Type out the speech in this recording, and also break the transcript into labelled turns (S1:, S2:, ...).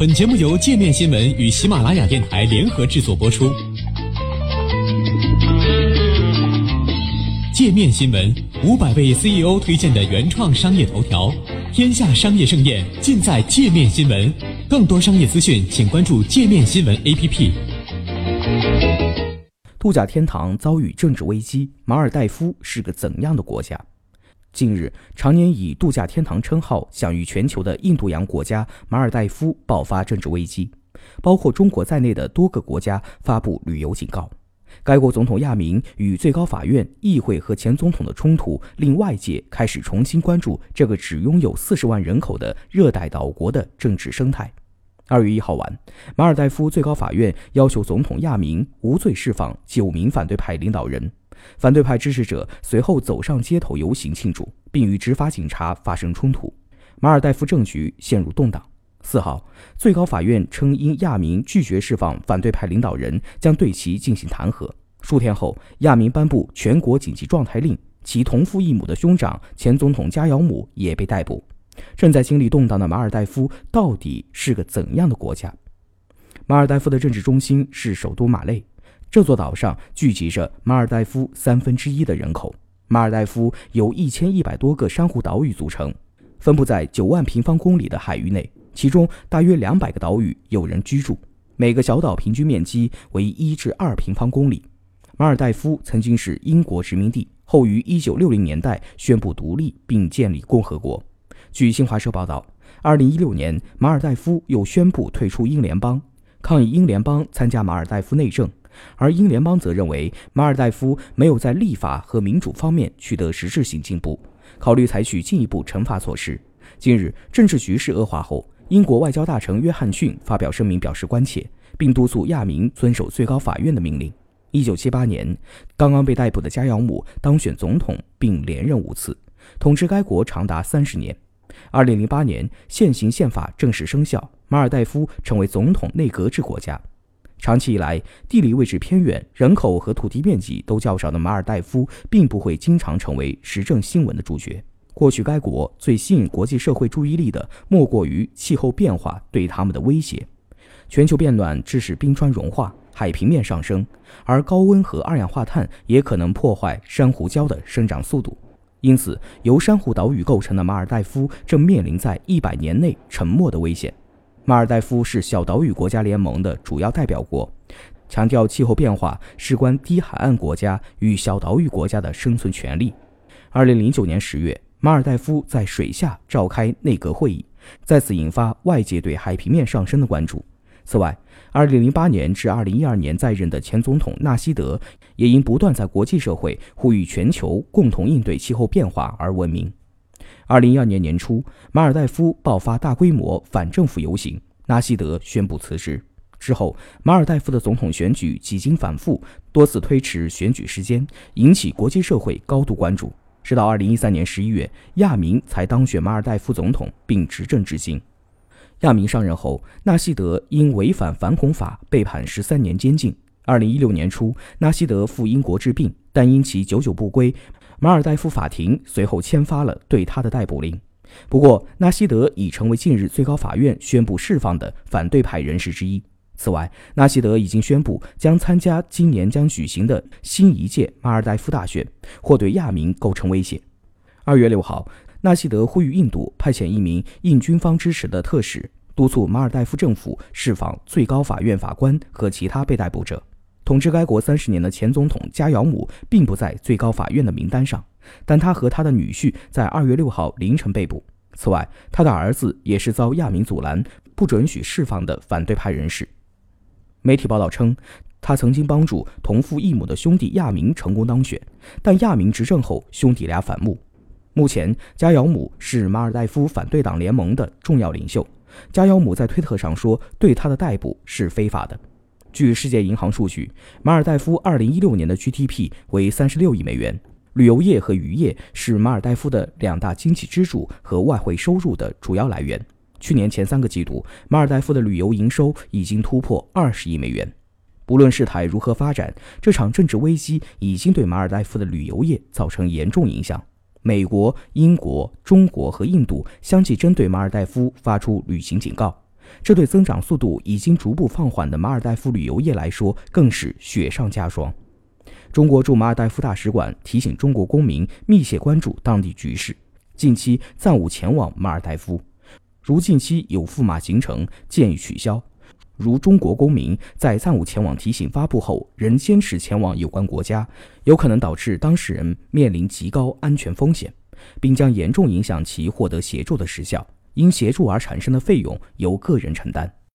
S1: 本节目由界面新闻与喜马拉雅电台联合制作播出。界面新闻五百位 CEO 推荐的原创商业头条，天下商业盛宴尽在界面新闻。更多商业资讯，请关注界面新闻 APP。
S2: 度假天堂遭遇政治危机，马尔代夫是个怎样的国家？近日，常年以度假天堂称号享誉全球的印度洋国家马尔代夫爆发政治危机，包括中国在内的多个国家发布旅游警告。该国总统亚明与最高法院、议会和前总统的冲突，令外界开始重新关注这个只拥有四十万人口的热带岛国的政治生态。二月一号晚，马尔代夫最高法院要求总统亚明无罪释放九名反对派领导人。反对派支持者随后走上街头游行庆祝，并与执法警察发生冲突，马尔代夫政局陷入动荡。四号，最高法院称因亚明拒绝释放反对派领导人，将对其进行弹劾。数天后，亚明颁布全国紧急状态令，其同父异母的兄长前总统加尧姆也被逮捕。正在经历动荡的马尔代夫到底是个怎样的国家？马尔代夫的政治中心是首都马累。这座岛上聚集着马尔代夫三分之一的人口。马尔代夫由一千一百多个珊瑚岛屿组成，分布在九万平方公里的海域内，其中大约两百个岛屿有人居住。每个小岛平均面积为一至二平方公里。马尔代夫曾经是英国殖民地，后于一九六零年代宣布独立并建立共和国。据新华社报道，二零一六年马尔代夫又宣布退出英联邦，抗议英联邦参加马尔代夫内政。而英联邦则认为马尔代夫没有在立法和民主方面取得实质性进步，考虑采取进一步惩罚措施。近日，政治局势恶化后，英国外交大臣约翰逊发表声明表示关切，并督促亚明遵守最高法院的命令。一九七八年，刚刚被逮捕的加尧姆当选总统并连任五次，统治该国长达三十年。二零零八年，现行宪法正式生效，马尔代夫成为总统内阁制国家。长期以来，地理位置偏远、人口和土地面积都较少的马尔代夫，并不会经常成为时政新闻的主角。过去，该国最吸引国际社会注意力的，莫过于气候变化对他们的威胁。全球变暖致使冰川融化、海平面上升，而高温和二氧化碳也可能破坏珊瑚礁的生长速度。因此，由珊瑚岛屿构成的马尔代夫正面临在一百年内沉没的危险。马尔代夫是小岛屿国家联盟的主要代表国，强调气候变化事关低海岸国家与小岛屿国家的生存权利。二零零九年十月，马尔代夫在水下召开内阁会议，再次引发外界对海平面上升的关注。此外，二零零八年至二零一二年在任的前总统纳西德也因不断在国际社会呼吁全球共同应对气候变化而闻名。二零一二年年初，马尔代夫爆发大规模反政府游行，纳西德宣布辞职。之后，马尔代夫的总统选举几经反复，多次推迟选举时间，引起国际社会高度关注。直到二零一三年十一月，亚明才当选马尔代夫总统，并执政至今。亚明上任后，纳西德因违反反恐法被判十三年监禁。二零一六年初，纳西德赴英国治病，但因其久久不归。马尔代夫法庭随后签发了对他的逮捕令，不过纳西德已成为近日最高法院宣布释放的反对派人士之一。此外，纳西德已经宣布将参加今年将举行的新一届马尔代夫大选，或对亚明构成威胁。二月六号，纳西德呼吁印度派遣一名印军方支持的特使，督促马尔代夫政府释放最高法院法官和其他被逮捕者。统治该国三十年的前总统加尧姆并不在最高法院的名单上，但他和他的女婿在二月六号凌晨被捕。此外，他的儿子也是遭亚明阻拦、不准许释放的反对派人士。媒体报道称，他曾经帮助同父异母的兄弟亚明成功当选，但亚明执政后，兄弟俩反目。目前，加尧姆是马尔代夫反对党联盟的重要领袖。加尧姆在推特上说，对他的逮捕是非法的。据世界银行数据，马尔代夫2016年的 GDP 为36亿美元，旅游业和渔业是马尔代夫的两大经济支柱和外汇收入的主要来源。去年前三个季度，马尔代夫的旅游营收已经突破20亿美元。不论事态如何发展，这场政治危机已经对马尔代夫的旅游业造成严重影响。美国、英国、中国和印度相继针对马尔代夫发出旅行警告。这对增长速度已经逐步放缓的马尔代夫旅游业来说，更是雪上加霜。中国驻马尔代夫大使馆提醒中国公民密切关注当地局势，近期暂勿前往马尔代夫。如近期有赴马行程，建议取消。如中国公民在暂勿前往提醒发布后，仍坚持前往有关国家，有可能导致当事人面临极高安全风险，并将严重影响其获得协助的时效。因协助而产生的费用由个人承担。